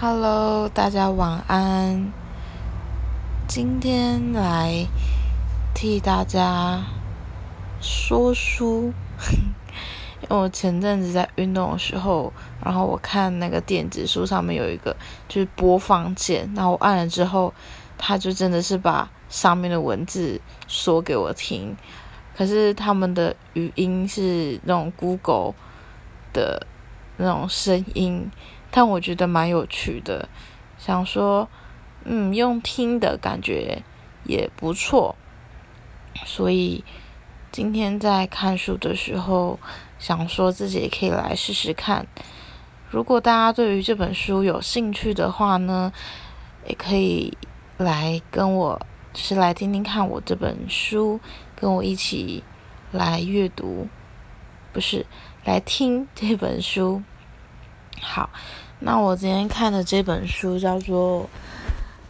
Hello，大家晚安。今天来替大家说书，因为我前阵子在运动的时候，然后我看那个电子书上面有一个就是播放键，然后我按了之后，它就真的是把上面的文字说给我听。可是他们的语音是那种 Google 的那种声音。但我觉得蛮有趣的，想说，嗯，用听的感觉也不错，所以今天在看书的时候，想说自己也可以来试试看。如果大家对于这本书有兴趣的话呢，也可以来跟我，就是来听听看我这本书，跟我一起来阅读，不是来听这本书。好，那我今天看的这本书叫做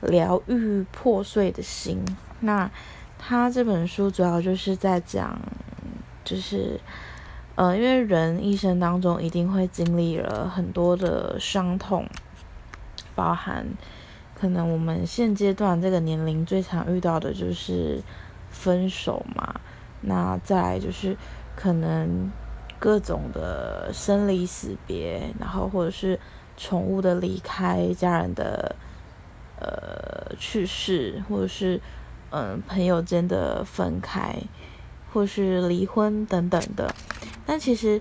《疗愈破碎的心》。那它这本书主要就是在讲，就是呃，因为人一生当中一定会经历了很多的伤痛，包含可能我们现阶段这个年龄最常遇到的就是分手嘛。那再来就是可能。各种的生离死别，然后或者是宠物的离开、家人的呃去世，或者是嗯朋友间的分开，或是离婚等等的。但其实，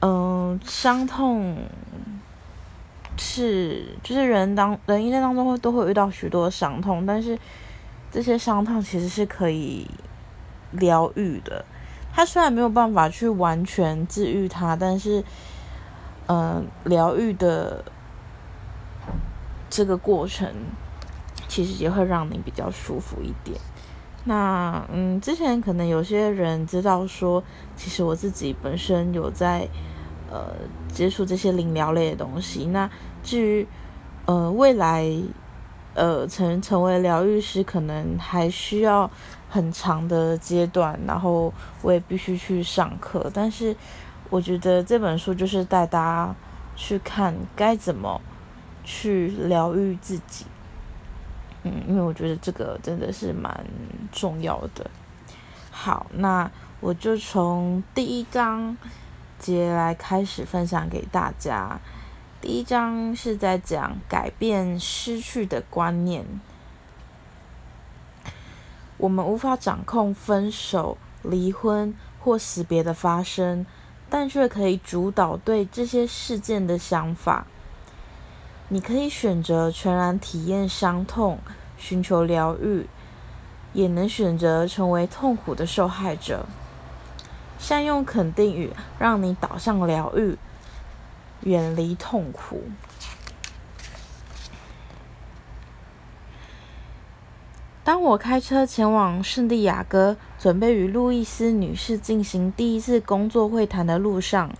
嗯，伤痛是就是人当人一生当中会都会遇到许多伤痛，但是这些伤痛其实是可以疗愈的。他虽然没有办法去完全治愈它，但是，嗯，疗愈的这个过程其实也会让你比较舒服一点。那，嗯，之前可能有些人知道说，其实我自己本身有在呃接触这些灵疗类的东西。那至于呃未来呃成成为疗愈师，可能还需要。很长的阶段，然后我也必须去上课。但是我觉得这本书就是带大家去看该怎么去疗愈自己。嗯，因为我觉得这个真的是蛮重要的。好，那我就从第一章节来开始分享给大家。第一章是在讲改变失去的观念。我们无法掌控分手、离婚或死别的发生，但却可以主导对这些事件的想法。你可以选择全然体验伤痛，寻求疗愈，也能选择成为痛苦的受害者。善用肯定语，让你导向疗愈，远离痛苦。当我开车前往圣地亚哥，准备与路易斯女士进行第一次工作会谈的路上，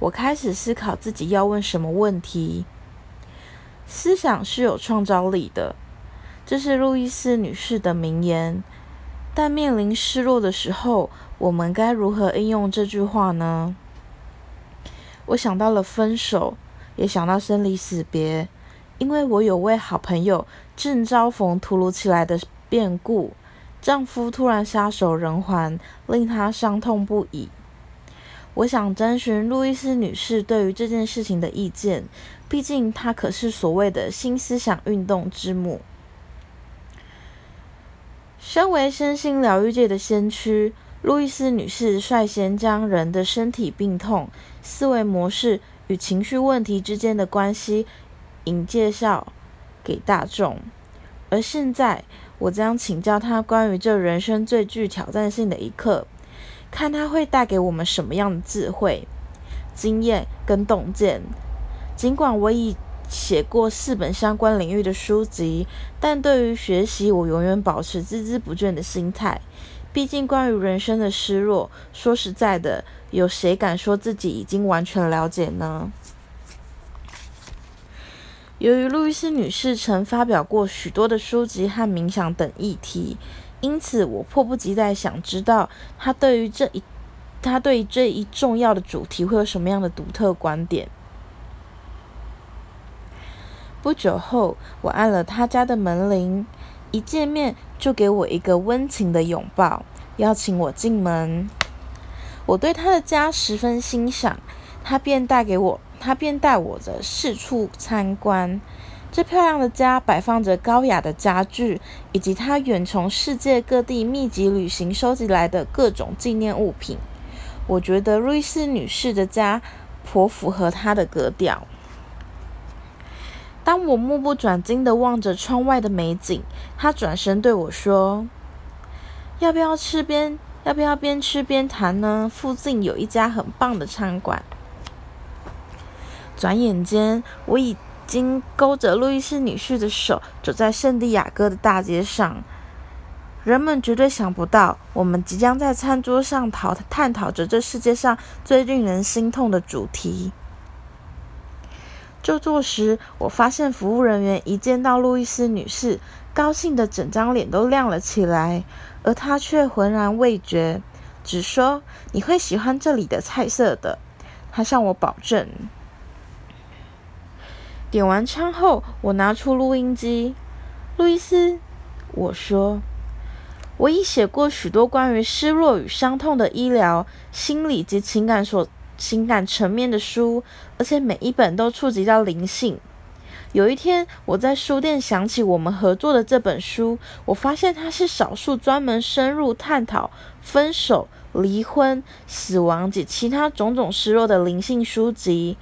我开始思考自己要问什么问题。思想是有创造力的，这是路易斯女士的名言。但面临失落的时候，我们该如何应用这句话呢？我想到了分手，也想到生离死别，因为我有位好朋友正遭逢突如其来的。变故，丈夫突然撒手人寰，令她伤痛不已。我想征询路易斯女士对于这件事情的意见，毕竟她可是所谓的新思想运动之母。身为身心疗愈界的先驱，路易斯女士率先将人的身体病痛、思维模式与情绪问题之间的关系引介绍给大众，而现在。我将请教他关于这人生最具挑战性的一刻，看他会带给我们什么样的智慧、经验跟洞见。尽管我已写过四本相关领域的书籍，但对于学习，我永远保持孜孜不倦的心态。毕竟，关于人生的失落，说实在的，有谁敢说自己已经完全了解呢？由于路易斯女士曾发表过许多的书籍和冥想等议题，因此我迫不及待想知道她对于这一她对于这一重要的主题会有什么样的独特观点。不久后，我按了他家的门铃，一见面就给我一个温情的拥抱，邀请我进门。我对他的家十分欣赏，他便带给我，他便带我着四处参观。这漂亮的家摆放着高雅的家具，以及他远从世界各地密集旅行收集来的各种纪念物品。我觉得瑞斯女士的家颇符合她的格调。当我目不转睛地望着窗外的美景，她转身对我说：“要不要吃边？要不要边吃边谈呢？附近有一家很棒的餐馆。”转眼间，我已。经勾着路易斯女士的手，走在圣地亚哥的大街上。人们绝对想不到，我们即将在餐桌上讨探讨着这世界上最令人心痛的主题。就坐时，我发现服务人员一见到路易斯女士，高兴的整张脸都亮了起来，而她却浑然未觉，只说：“你会喜欢这里的菜色的。”她向我保证。点完餐后，我拿出录音机。路易斯，我说，我已写过许多关于失落与伤痛的医疗、心理及情感所情感层面的书，而且每一本都触及到灵性。有一天，我在书店想起我们合作的这本书，我发现它是少数专门深入探讨分手、离婚、死亡及其他种种失落的灵性书籍。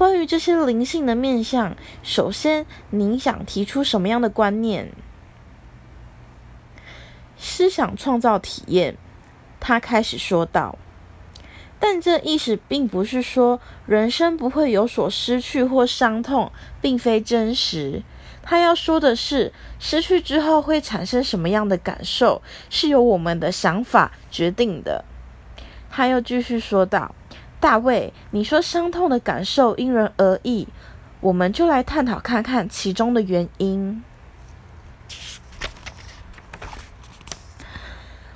关于这些灵性的面相，首先，您想提出什么样的观念？思想创造体验，他开始说道。但这意识并不是说人生不会有所失去或伤痛，并非真实。他要说的是，失去之后会产生什么样的感受，是由我们的想法决定的。他又继续说道。大卫，你说伤痛的感受因人而异，我们就来探讨看看其中的原因。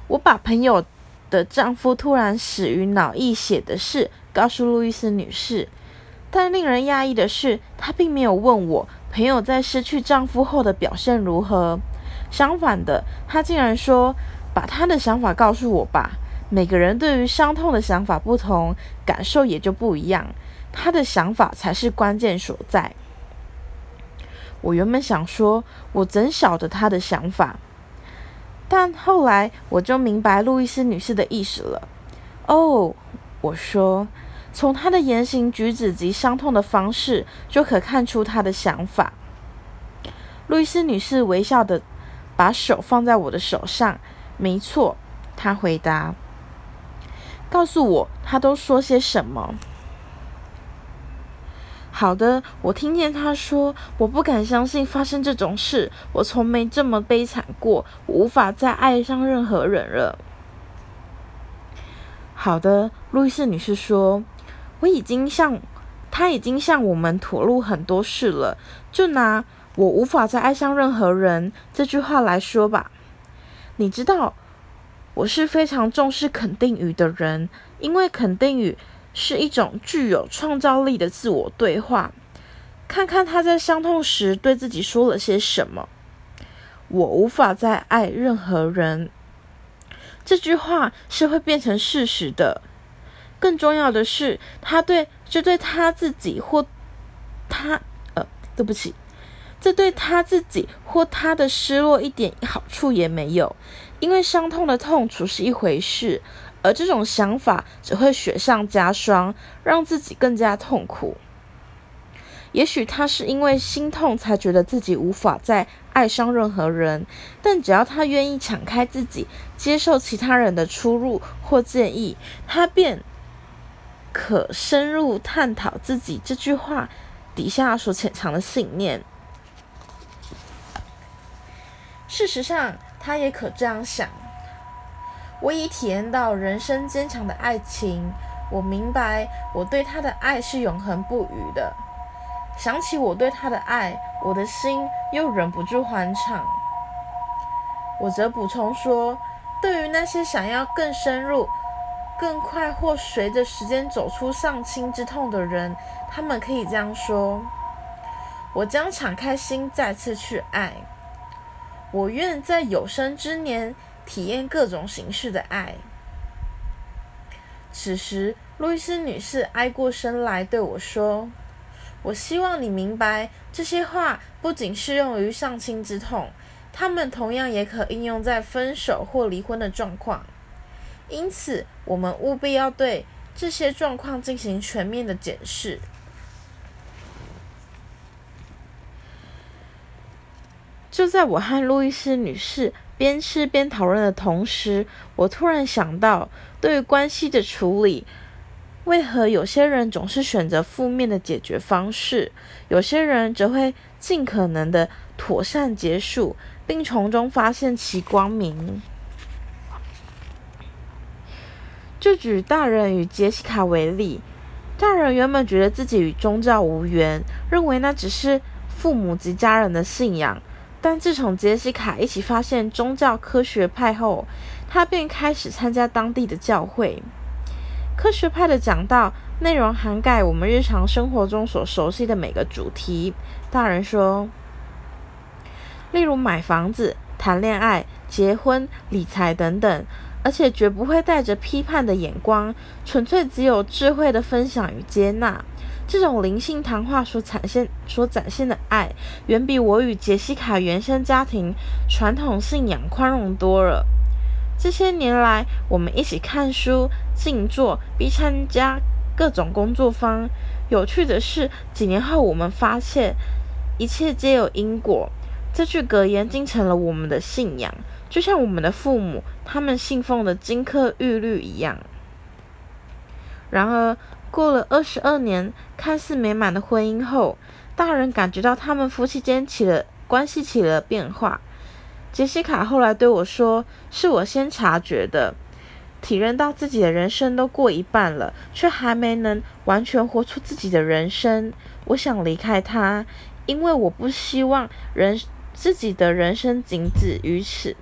我把朋友的丈夫突然死于脑溢血的事告诉路易斯女士，但令人讶异的是，她并没有问我朋友在失去丈夫后的表现如何。相反的，她竟然说：“把她的想法告诉我吧。”每个人对于伤痛的想法不同，感受也就不一样。他的想法才是关键所在。我原本想说，我怎晓得他的想法？但后来我就明白路易斯女士的意思了。哦，我说，从她的言行举止及伤痛的方式，就可看出她的想法。路易斯女士微笑的把手放在我的手上。没错，她回答。告诉我，他都说些什么？好的，我听见他说：“我不敢相信发生这种事，我从没这么悲惨过，无法再爱上任何人了。”好的，路易斯女士说：“我已经向他已经向我们吐露很多事了。就拿‘我无法再爱上任何人’这句话来说吧，你知道。”我是非常重视肯定语的人，因为肯定语是一种具有创造力的自我对话。看看他在伤痛时对自己说了些什么：“我无法再爱任何人。”这句话是会变成事实的。更重要的是，他对这对他自己或他呃，对不起，这对他自己或他的失落一点好处也没有。因为伤痛的痛楚是一回事，而这种想法只会雪上加霜，让自己更加痛苦。也许他是因为心痛才觉得自己无法再爱上任何人，但只要他愿意敞开自己，接受其他人的出入或建议，他便可深入探讨自己这句话底下所潜藏的信念。事实上。他也可这样想。我已体验到人生坚强的爱情，我明白我对他的爱是永恒不渝的。想起我对他的爱，我的心又忍不住欢畅。我则补充说，对于那些想要更深入、更快或随着时间走出丧亲之痛的人，他们可以这样说：我将敞开心再次去爱。我愿在有生之年体验各种形式的爱。此时，路易斯女士挨过身来对我说：“我希望你明白，这些话不仅适用于丧亲之痛，它们同样也可应用在分手或离婚的状况。因此，我们务必要对这些状况进行全面的检视。”就在我和路易斯女士边吃边讨论的同时，我突然想到，对于关系的处理，为何有些人总是选择负面的解决方式，有些人则会尽可能的妥善结束，并从中发现其光明？就举大人与杰西卡为例，大人原本觉得自己与宗教无缘，认为那只是父母及家人的信仰。但自从杰西卡一起发现宗教科学派后，他便开始参加当地的教会。科学派的讲道内容涵盖我们日常生活中所熟悉的每个主题。大人说，例如买房子、谈恋爱、结婚、理财等等，而且绝不会带着批判的眼光，纯粹只有智慧的分享与接纳。这种灵性谈话所展现、所展现的爱，远比我与杰西卡原生家庭传统信仰宽容多了。这些年来，我们一起看书、静坐，并参加各种工作坊。有趣的是，几年后我们发现，一切皆有因果。这句格言竟成了我们的信仰，就像我们的父母他们信奉的金科玉律一样。然而，过了二十二年看似美满的婚姻后，大人感觉到他们夫妻间起了关系起了变化。杰西卡后来对我说：“是我先察觉的，体认到自己的人生都过一半了，却还没能完全活出自己的人生。我想离开他，因为我不希望人自己的人生仅止于此。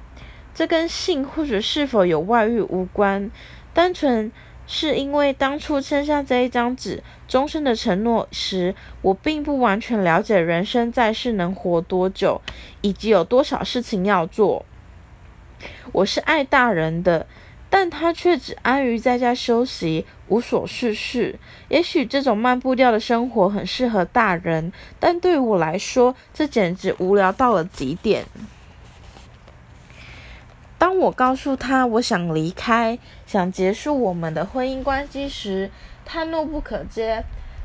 这跟性或者是否有外遇无关，单纯。”是因为当初签下这一张纸、终身的承诺时，我并不完全了解人生在世能活多久，以及有多少事情要做。我是爱大人的，但他却只安于在家休息，无所事事。也许这种慢步调的生活很适合大人，但对于我来说，这简直无聊到了极点。当我告诉他我想离开，想结束我们的婚姻关系时，他怒不可遏。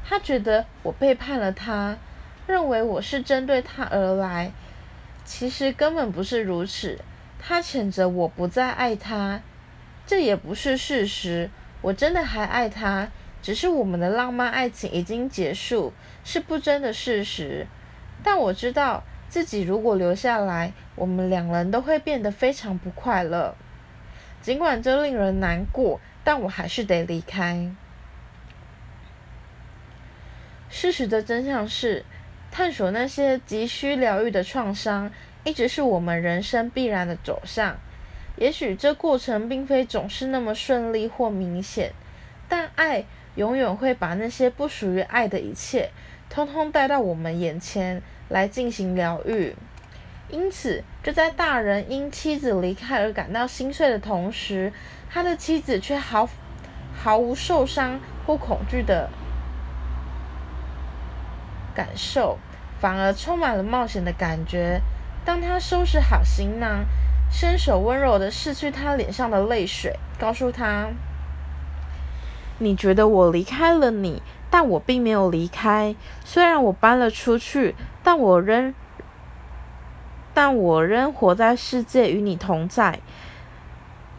他觉得我背叛了他，认为我是针对他而来。其实根本不是如此。他谴责我不再爱他，这也不是事实。我真的还爱他，只是我们的浪漫爱情已经结束，是不争的事实。但我知道。自己如果留下来，我们两人都会变得非常不快乐。尽管这令人难过，但我还是得离开。事实的真相是，探索那些急需疗愈的创伤，一直是我们人生必然的走向。也许这过程并非总是那么顺利或明显，但爱永远会把那些不属于爱的一切，通通带到我们眼前。来进行疗愈，因此就在大人因妻子离开而感到心碎的同时，他的妻子却毫毫无受伤或恐惧的感受，反而充满了冒险的感觉。当他收拾好行囊，伸手温柔的拭去他脸上的泪水，告诉他：“你觉得我离开了你？”但我并没有离开，虽然我搬了出去，但我仍，但我仍活在世界与你同在。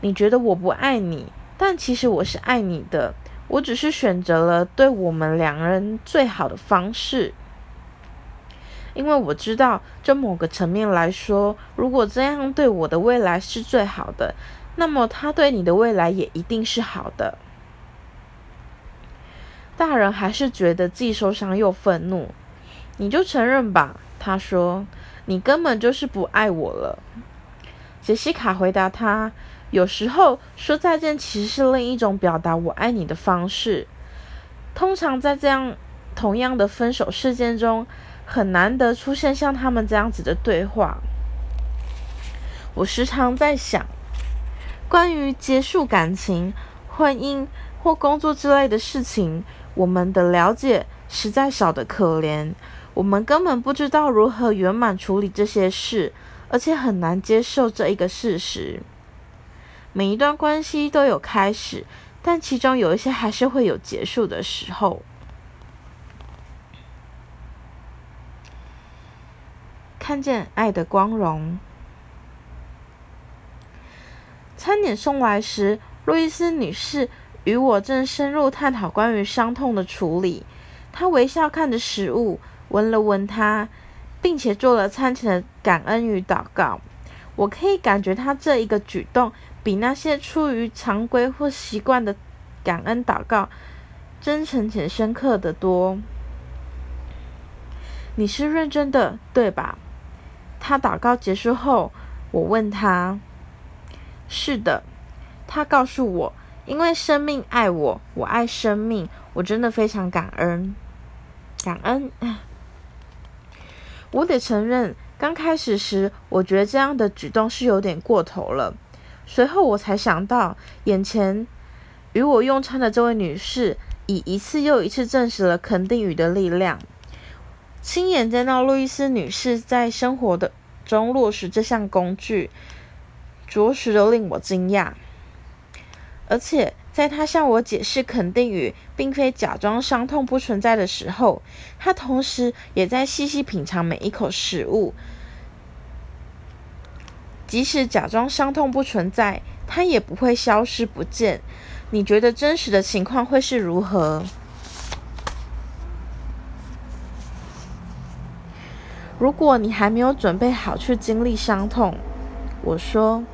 你觉得我不爱你，但其实我是爱你的。我只是选择了对我们两人最好的方式，因为我知道，就某个层面来说，如果这样对我的未来是最好的，那么他对你的未来也一定是好的。大人还是觉得既受伤又愤怒，你就承认吧。他说：“你根本就是不爱我了。”杰西卡回答他：“有时候说再见其实是另一种表达我爱你的方式。通常在这样，同样的分手事件中，很难得出现像他们这样子的对话。我时常在想，关于结束感情、婚姻或工作之类的事情，我们的了解实在少得可怜。我们根本不知道如何圆满处理这些事，而且很难接受这一个事实。每一段关系都有开始，但其中有一些还是会有结束的时候。看见爱的光荣。餐点送来时，路易斯女士与我正深入探讨关于伤痛的处理。她微笑看着食物。闻了闻它，并且做了餐前的感恩与祷告。我可以感觉她这一个举动，比那些出于常规或习惯的感恩祷告，真诚且深刻的多。你是认真的，对吧？他祷告结束后，我问他：“是的。”他告诉我：“因为生命爱我，我爱生命，我真的非常感恩，感恩。”我得承认，刚开始时，我觉得这样的举动是有点过头了。随后我才想到，眼前与我用餐的这位女士，已一次又一次证实了肯定语的力量。亲眼见到路易斯女士在生活的中落实这项工具，着实的令我惊讶，而且。在他向我解释肯定语并非假装伤痛不存在的时候，他同时也在细细品尝每一口食物。即使假装伤痛不存在，它也不会消失不见。你觉得真实的情况会是如何？如果你还没有准备好去经历伤痛，我说。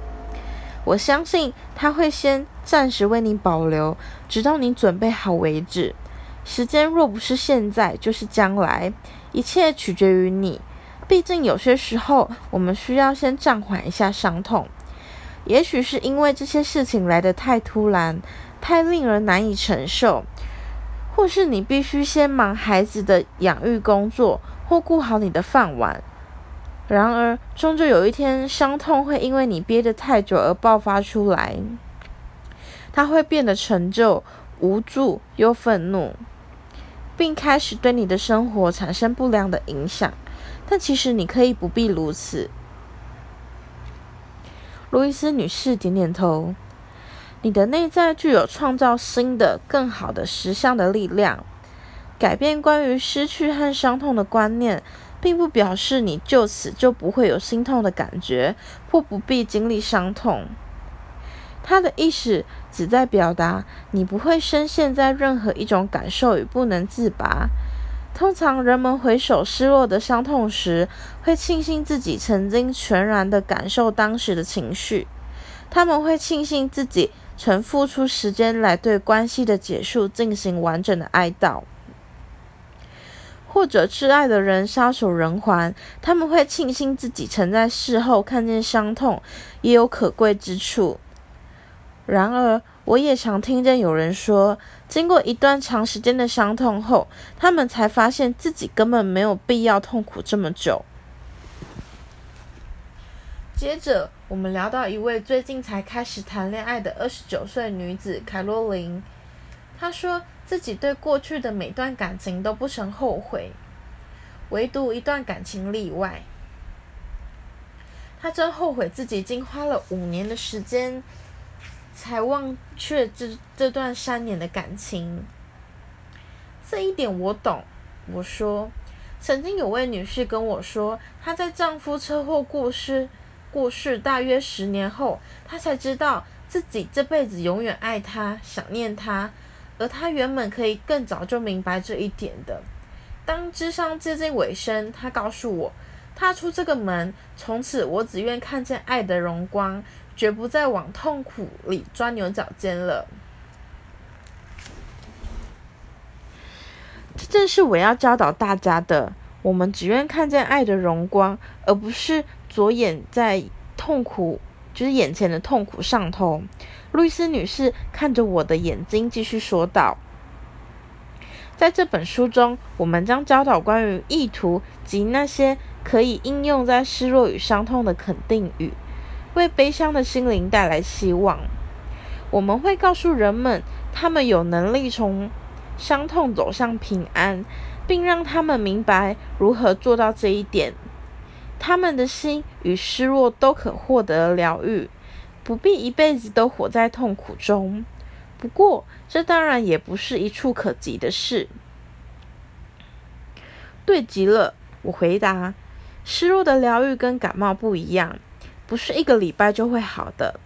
我相信他会先暂时为你保留，直到你准备好为止。时间若不是现在，就是将来，一切取决于你。毕竟有些时候，我们需要先暂缓一下伤痛。也许是因为这些事情来得太突然，太令人难以承受，或是你必须先忙孩子的养育工作，或顾好你的饭碗。然而，终究有一天，伤痛会因为你憋得太久而爆发出来。它会变得陈旧、无助又愤怒，并开始对你的生活产生不良的影响。但其实你可以不必如此。路易斯女士点点头。你的内在具有创造新的、更好的实相的力量，改变关于失去和伤痛的观念。并不表示你就此就不会有心痛的感觉，或不必经历伤痛。他的意思只在表达你不会深陷在任何一种感受与不能自拔。通常人们回首失落的伤痛时，会庆幸自己曾经全然的感受当时的情绪。他们会庆幸自己曾付出时间来对关系的结束进行完整的哀悼。或者挚爱的人撒手人寰，他们会庆幸自己曾在事后看见伤痛也有可贵之处。然而，我也常听见有人说，经过一段长时间的伤痛后，他们才发现自己根本没有必要痛苦这么久。接着，我们聊到一位最近才开始谈恋爱的二十九岁女子凯洛琳，她说。自己对过去的每段感情都不曾后悔，唯独一段感情例外。他真后悔自己竟花了五年的时间，才忘却这这段三年的感情。这一点我懂。我说，曾经有位女士跟我说，她在丈夫车祸过世过世大约十年后，她才知道自己这辈子永远爱他，想念他。而他原本可以更早就明白这一点的。当智商接近尾声，他告诉我，踏出这个门，从此我只愿看见爱的荣光，绝不再往痛苦里钻牛角尖了。这正是我要教导大家的。我们只愿看见爱的荣光，而不是着眼在痛苦，就是眼前的痛苦上头。路易斯女士看着我的眼睛，继续说道：“在这本书中，我们将教导关于意图及那些可以应用在失落与伤痛的肯定语，为悲伤的心灵带来希望。我们会告诉人们，他们有能力从伤痛走向平安，并让他们明白如何做到这一点。他们的心与失落都可获得疗愈，不必一辈子都活在痛苦中。不过，这当然也不是一触可及的事。对极了，我回答。失落的疗愈跟感冒不一样，不是一个礼拜就会好的。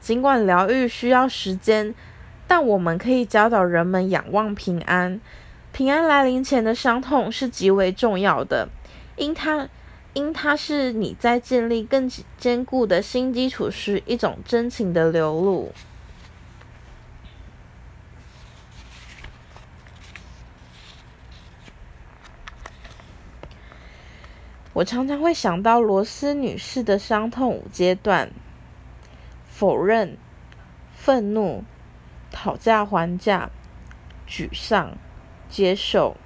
尽管疗愈需要时间，但我们可以教导人们仰望平安。平安来临前的伤痛是极为重要的，因它因它是你在建立更坚固的新基础时一种真情的流露。我常常会想到罗斯女士的伤痛五阶段：否认、愤怒、讨价还价、沮丧、接受。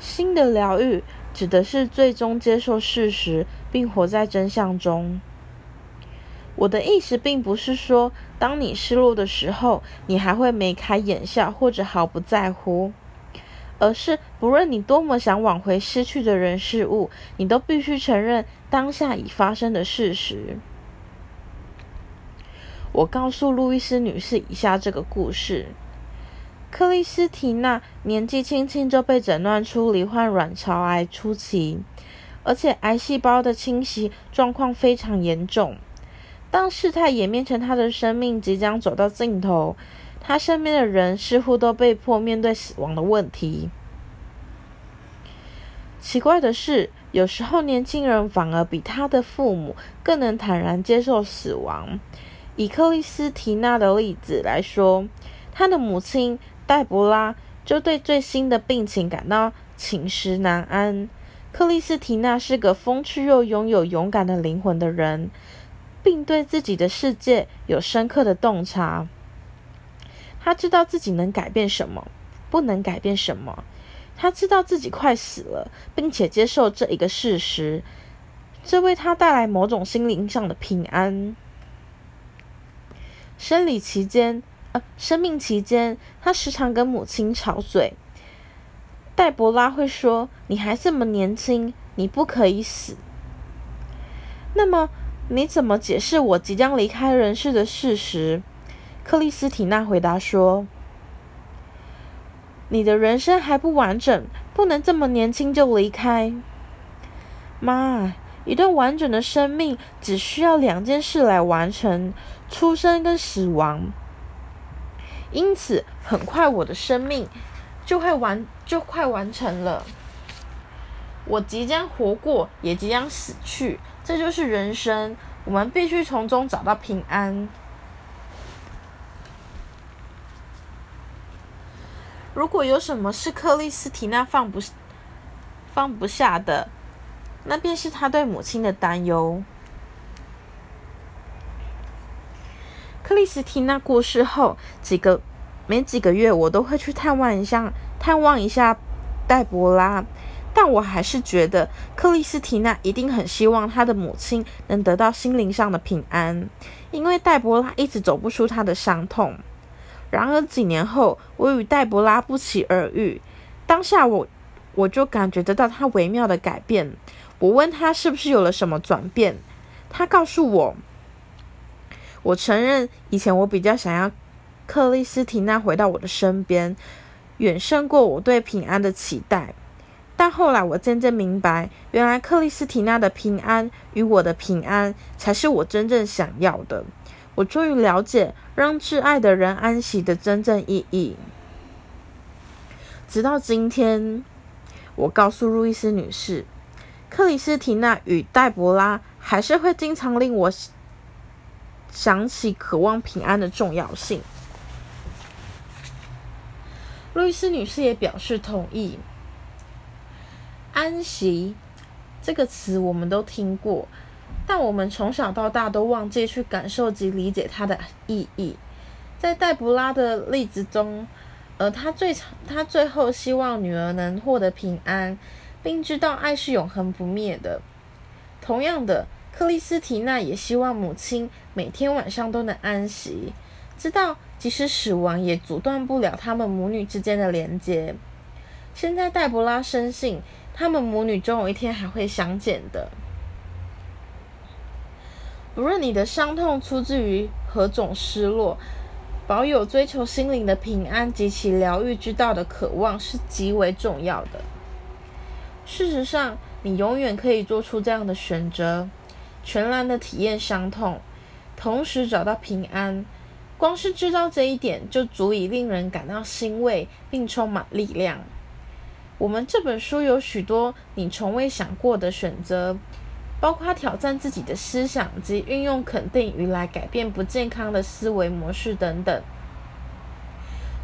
新的疗愈指的是最终接受事实，并活在真相中。我的意思并不是说，当你失落的时候，你还会眉开眼笑或者毫不在乎。而是，不论你多么想挽回失去的人事物，你都必须承认当下已发生的事实。我告诉路易斯女士以下这个故事：克里斯提娜年纪轻轻就被诊断出罹患卵巢癌初期，而且癌细胞的侵袭状况非常严重。当事态演变成她的生命即将走到尽头。他身边的人似乎都被迫面对死亡的问题。奇怪的是，有时候年轻人反而比他的父母更能坦然接受死亡。以克里斯提娜的例子来说，他的母亲黛博拉就对最新的病情感到寝食难安。克里斯提娜是个风趣又拥有勇敢的灵魂的人，并对自己的世界有深刻的洞察。他知道自己能改变什么，不能改变什么。他知道自己快死了，并且接受这一个事实，这为他带来某种心灵上的平安。生理期间，呃，生命期间，他时常跟母亲吵嘴。黛博拉会说：“你还这么年轻，你不可以死。”那么，你怎么解释我即将离开人世的事实？克里斯提娜回答说：“你的人生还不完整，不能这么年轻就离开。妈，一段完整的生命只需要两件事来完成：出生跟死亡。因此，很快我的生命就会完，就快完成了。我即将活过，也即将死去，这就是人生。我们必须从中找到平安。”如果有什么是克里斯提娜放不放不下的，那便是他对母亲的担忧。克里斯蒂娜过世后，几个没几个月，我都会去探望一下探望一下黛博拉，但我还是觉得克里斯蒂娜一定很希望她的母亲能得到心灵上的平安，因为黛博拉一直走不出她的伤痛。然而几年后，我与黛博拉不期而遇。当下我我就感觉得到他微妙的改变。我问他是不是有了什么转变，他告诉我：“我承认以前我比较想要克里斯提娜回到我的身边，远胜过我对平安的期待。但后来我渐渐明白，原来克里斯提娜的平安与我的平安才是我真正想要的。”我终于了解让挚爱的人安息的真正意义。直到今天，我告诉路易斯女士，克里斯提娜与黛博拉还是会经常令我想起渴望平安的重要性。路易斯女士也表示同意。安息这个词我们都听过。但我们从小到大都忘记去感受及理解它的意义。在黛博拉的例子中，呃他最他最后希望女儿能获得平安，并知道爱是永恒不灭的。同样的，克里斯提娜也希望母亲每天晚上都能安息，知道即使死亡也阻断不了他们母女之间的连接。现在黛博拉深信，他们母女终有一天还会相见的。不论你的伤痛出自于何种失落。保有追求心灵的平安及其疗愈之道的渴望是极为重要的。事实上，你永远可以做出这样的选择：全然的体验伤痛，同时找到平安。光是知道这一点，就足以令人感到欣慰并充满力量。我们这本书有许多你从未想过的选择。包括挑战自己的思想及运用肯定语来改变不健康的思维模式等等。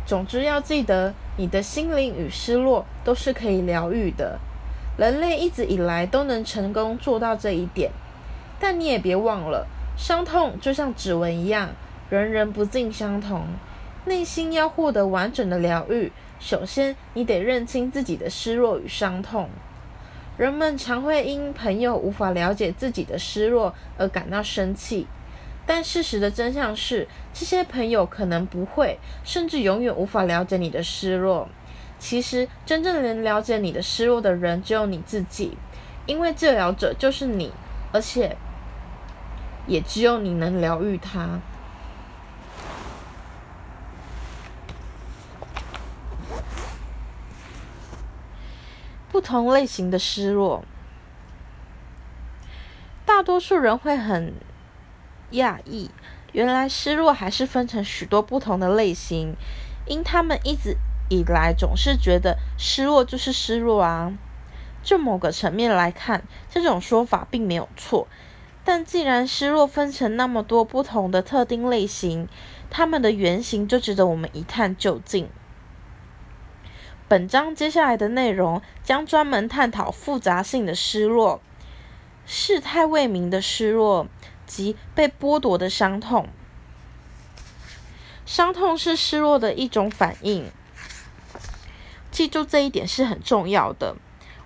总之，要记得，你的心灵与失落都是可以疗愈的。人类一直以来都能成功做到这一点。但你也别忘了，伤痛就像指纹一样，人人不尽相同。内心要获得完整的疗愈，首先你得认清自己的失落与伤痛。人们常会因朋友无法了解自己的失落而感到生气，但事实的真相是，这些朋友可能不会，甚至永远无法了解你的失落。其实，真正能了解你的失落的人只有你自己，因为治疗者就是你，而且也只有你能疗愈他。不同类型的失落，大多数人会很讶异，原来失落还是分成许多不同的类型，因他们一直以来总是觉得失落就是失落啊。就某个层面来看，这种说法并没有错。但既然失落分成那么多不同的特定类型，它们的原型就值得我们一探究竟。本章接下来的内容将专门探讨复杂性的失落、事态未明的失落及被剥夺的伤痛。伤痛是失落的一种反应，记住这一点是很重要的。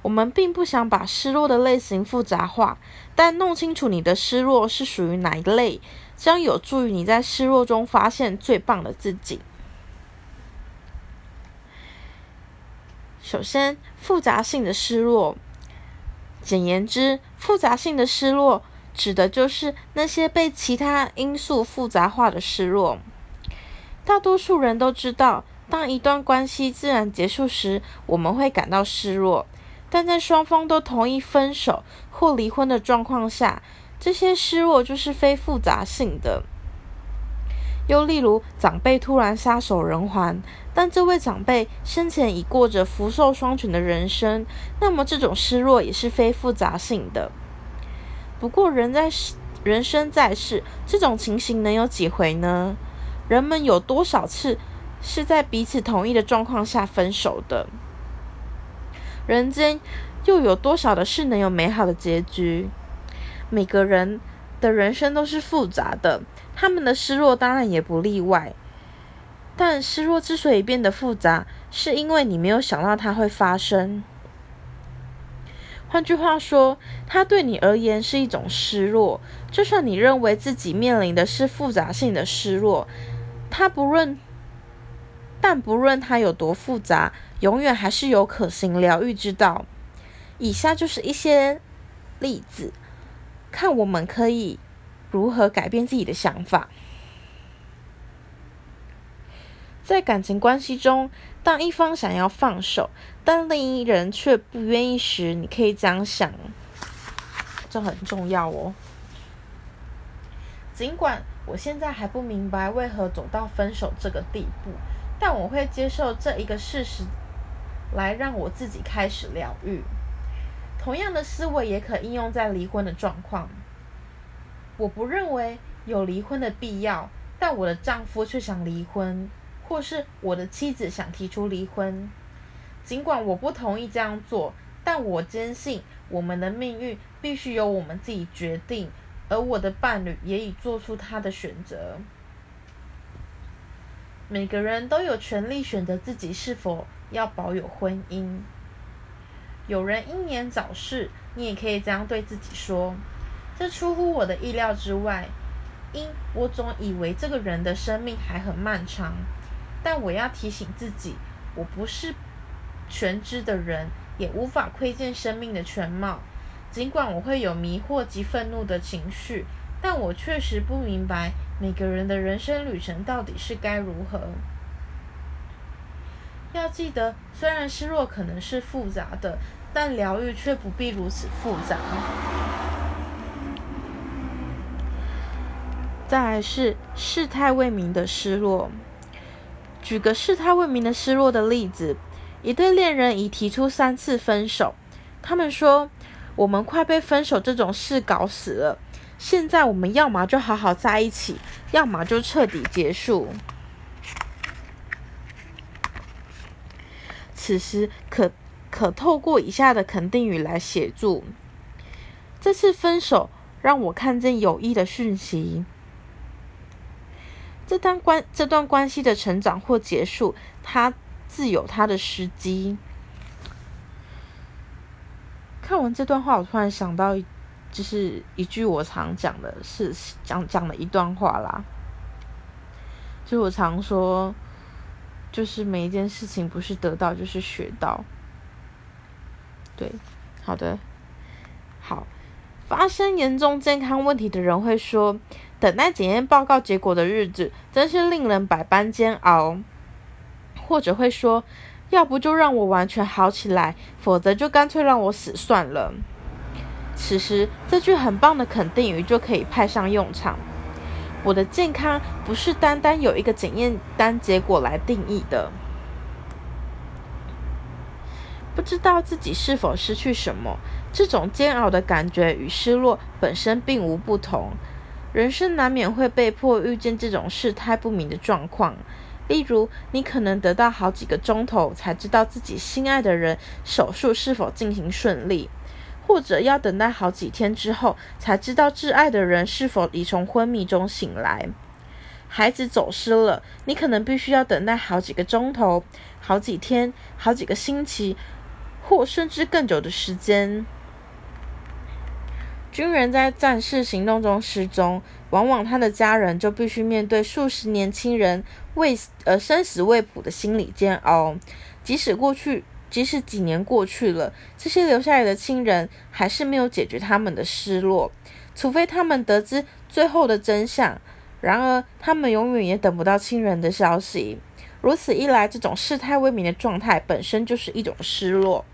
我们并不想把失落的类型复杂化，但弄清楚你的失落是属于哪一类，将有助于你在失落中发现最棒的自己。首先，复杂性的失落。简言之，复杂性的失落指的就是那些被其他因素复杂化的失落。大多数人都知道，当一段关系自然结束时，我们会感到失落。但在双方都同意分手或离婚的状况下，这些失落就是非复杂性的。又例如，长辈突然撒手人寰，但这位长辈生前已过着福寿双全的人生，那么这种失落也是非复杂性的。不过，人在，人生在世，这种情形能有几回呢？人们有多少次是在彼此同意的状况下分手的？人间又有多少的事能有美好的结局？每个人的人生都是复杂的。他们的失落当然也不例外，但失落之所以变得复杂，是因为你没有想到它会发生。换句话说，它对你而言是一种失落。就算你认为自己面临的是复杂性的失落，它不论，但不论它有多复杂，永远还是有可行疗愈之道。以下就是一些例子，看我们可以。如何改变自己的想法？在感情关系中，当一方想要放手，但另一人却不愿意时，你可以这样想：这很重要哦。尽管我现在还不明白为何走到分手这个地步，但我会接受这一个事实，来让我自己开始疗愈。同样的思维也可应用在离婚的状况。我不认为有离婚的必要，但我的丈夫却想离婚，或是我的妻子想提出离婚。尽管我不同意这样做，但我坚信我们的命运必须由我们自己决定，而我的伴侣也已做出他的选择。每个人都有权利选择自己是否要保有婚姻。有人英年早逝，你也可以这样对自己说：这出乎我的意料之外，因我总以为这个人的生命还很漫长。但我要提醒自己，我不是全知的人，也无法窥见生命的全貌。尽管我会有迷惑及愤怒的情绪，但我确实不明白每个人的人生旅程到底是该如何。要记得，虽然失落可能是复杂的，但疗愈却不必如此复杂。再来是事态未明的失落。举个事态未明的失落的例子，一对恋人已提出三次分手，他们说。我们快被分手这种事搞死了。现在我们要么就好好在一起，要么就彻底结束。此时可可透过以下的肯定语来协助。这次分手让我看见有益的讯息。这段关这段关系的成长或结束，它自有它的时机。看完这段话，我突然想到，就是一句我常讲的是讲讲的一段话啦。就我常说，就是每一件事情不是得到就是学到。对，好的，好。发生严重健康问题的人会说，等待检验报告结果的日子真是令人百般煎熬，或者会说。要不就让我完全好起来，否则就干脆让我死算了。此时，这句很棒的肯定语就可以派上用场。我的健康不是单单有一个检验单结果来定义的。不知道自己是否失去什么，这种煎熬的感觉与失落本身并无不同。人生难免会被迫遇见这种事态不明的状况。例如，你可能得到好几个钟头才知道自己心爱的人手术是否进行顺利，或者要等待好几天之后才知道挚爱的人是否已从昏迷中醒来。孩子走失了，你可能必须要等待好几个钟头、好几天、好几个星期，或甚至更久的时间。军人在战事行动中失踪，往往他的家人就必须面对数十年轻人未呃生死未卜的心理煎熬。即使过去，即使几年过去了，这些留下来的亲人还是没有解决他们的失落，除非他们得知最后的真相。然而，他们永远也等不到亲人的消息。如此一来，这种事态未明的状态本身就是一种失落。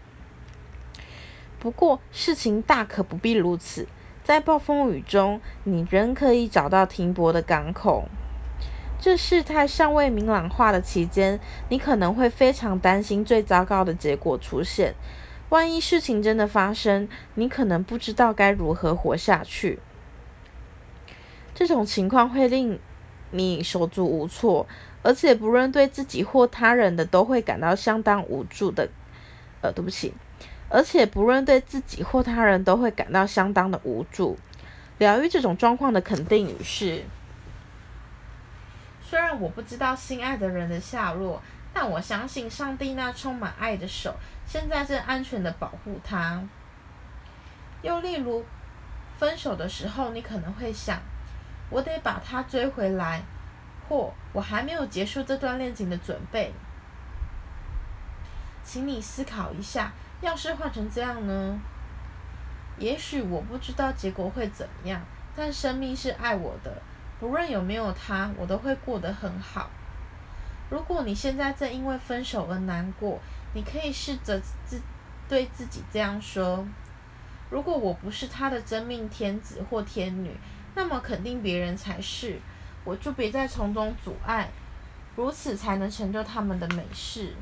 不过，事情大可不必如此。在暴风雨中，你仍可以找到停泊的港口。这事态尚未明朗化的期间，你可能会非常担心最糟糕的结果出现。万一事情真的发生，你可能不知道该如何活下去。这种情况会令你手足无措，而且不论对自己或他人的，都会感到相当无助的。呃，对不起。而且，不论对自己或他人，都会感到相当的无助。疗愈这种状况的肯定语是：虽然我不知道心爱的人的下落，但我相信上帝那充满爱的手现在正安全的保护他。又例如，分手的时候，你可能会想：我得把他追回来，或我还没有结束这段恋情的准备。请你思考一下。要是换成这样呢？也许我不知道结果会怎么样，但生命是爱我的，无论有没有他，我都会过得很好。如果你现在正因为分手而难过，你可以试着自对自己这样说：如果我不是他的真命天子或天女，那么肯定别人才是。我就别再从中阻碍，如此才能成就他们的美事。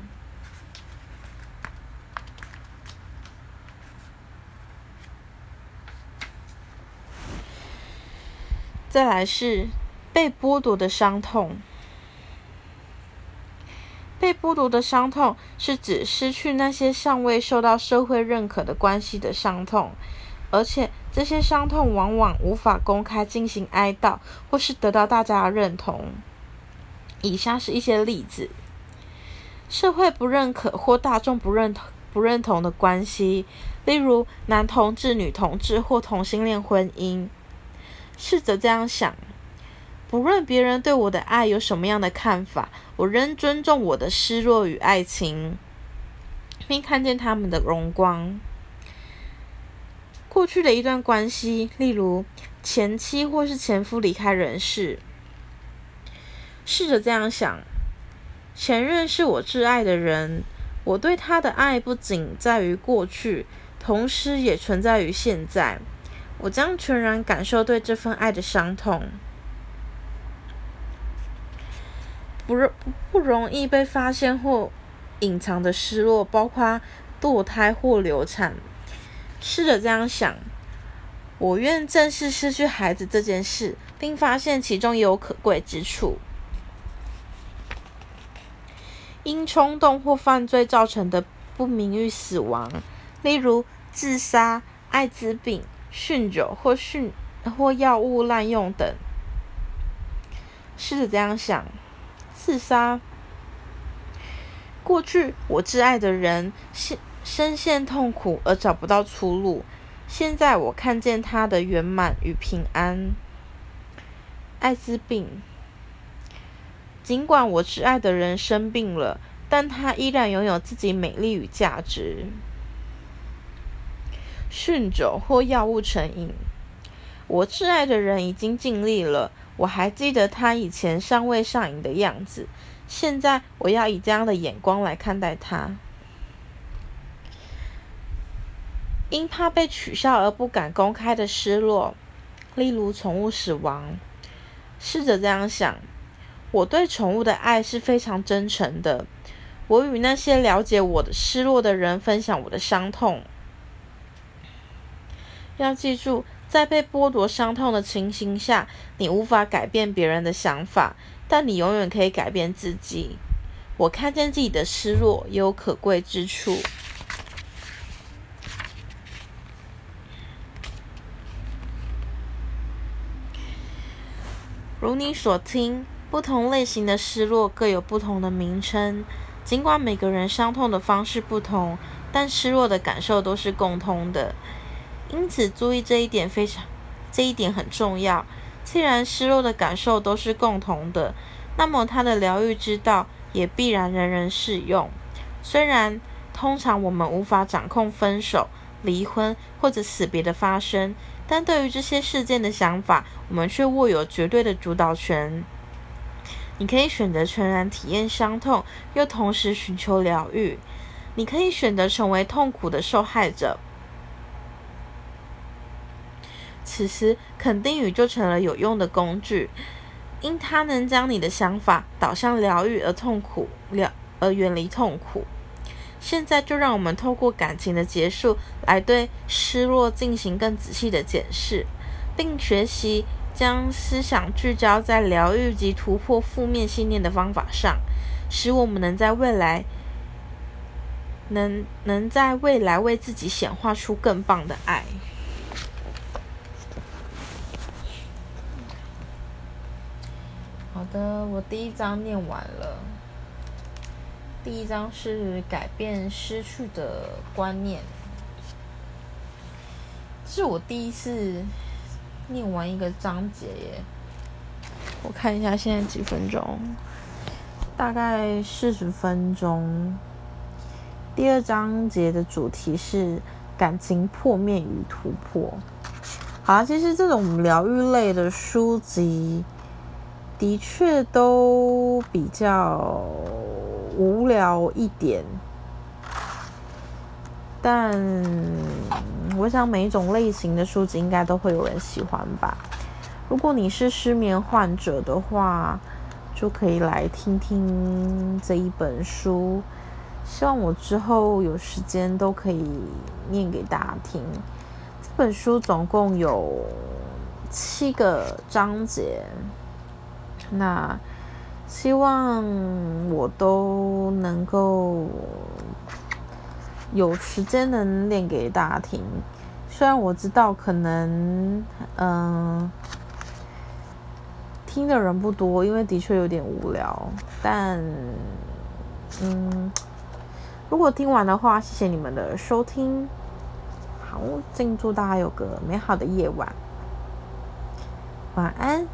再来是被剥夺的伤痛。被剥夺的伤痛是指失去那些尚未受到社会认可的关系的伤痛，而且这些伤痛往往无法公开进行哀悼，或是得到大家的认同。以下是一些例子：社会不认可或大众不认同不认同的关系，例如男同志、女同志或同性恋婚姻。试着这样想：不论别人对我的爱有什么样的看法，我仍尊重我的失落与爱情，并看见他们的荣光。过去的一段关系，例如前妻或是前夫离开人世。试着这样想：前任是我挚爱的人，我对他的爱不仅在于过去，同时也存在于现在。我将全然感受对这份爱的伤痛，不容不容易被发现或隐藏的失落，包括堕胎或流产。试着这样想：我愿正视失去孩子这件事，并发现其中有可贵之处。因冲动或犯罪造成的不名誉死亡，例如自杀、艾滋病、酗酒或酗或药物滥用等。试着这样想：自杀。过去我挚爱的人陷深陷痛苦而找不到出路，现在我看见他的圆满与平安。艾滋病。尽管我挚爱的人生病了，但他依然拥有自己美丽与价值。酗酒或药物成瘾，我挚爱的人已经尽力了，我还记得他以前尚未上瘾的样子。现在我要以这样的眼光来看待他。因怕被取笑而不敢公开的失落，例如宠物死亡。试着这样想。我对宠物的爱是非常真诚的。我与那些了解我的失落的人分享我的伤痛。要记住，在被剥夺伤痛的情形下，你无法改变别人的想法，但你永远可以改变自己。我看见自己的失落也有可贵之处。如你所听。不同类型的失落各有不同的名称，尽管每个人伤痛的方式不同，但失落的感受都是共通的。因此，注意这一点非常，这一点很重要。既然失落的感受都是共同的，那么它的疗愈之道也必然人人适用。虽然通常我们无法掌控分手、离婚或者死别的发生，但对于这些事件的想法，我们却握有绝对的主导权。你可以选择全然体验伤痛，又同时寻求疗愈。你可以选择成为痛苦的受害者。此时，肯定语就成了有用的工具，因它能将你的想法导向疗愈而痛苦疗而远离痛苦。现在，就让我们透过感情的结束，来对失落进行更仔细的检视，并学习。将思想聚焦在疗愈及突破负面信念的方法上，使我们能在未来能能在未来为自己显化出更棒的爱。好的，我第一章念完了。第一章是改变失去的观念，是我第一次。念完一个章节耶，我看一下现在几分钟，大概四十分钟。第二章节的主题是感情破灭与突破。好，其实这种疗愈类的书籍的确都比较无聊一点。但我想每一种类型的书籍应该都会有人喜欢吧。如果你是失眠患者的话，就可以来听听这一本书。希望我之后有时间都可以念给大家听。这本书总共有七个章节，那希望我都能够。有时间能念给大家听，虽然我知道可能，嗯，听的人不多，因为的确有点无聊。但，嗯，如果听完的话，谢谢你们的收听。好，敬祝大家有个美好的夜晚，晚安。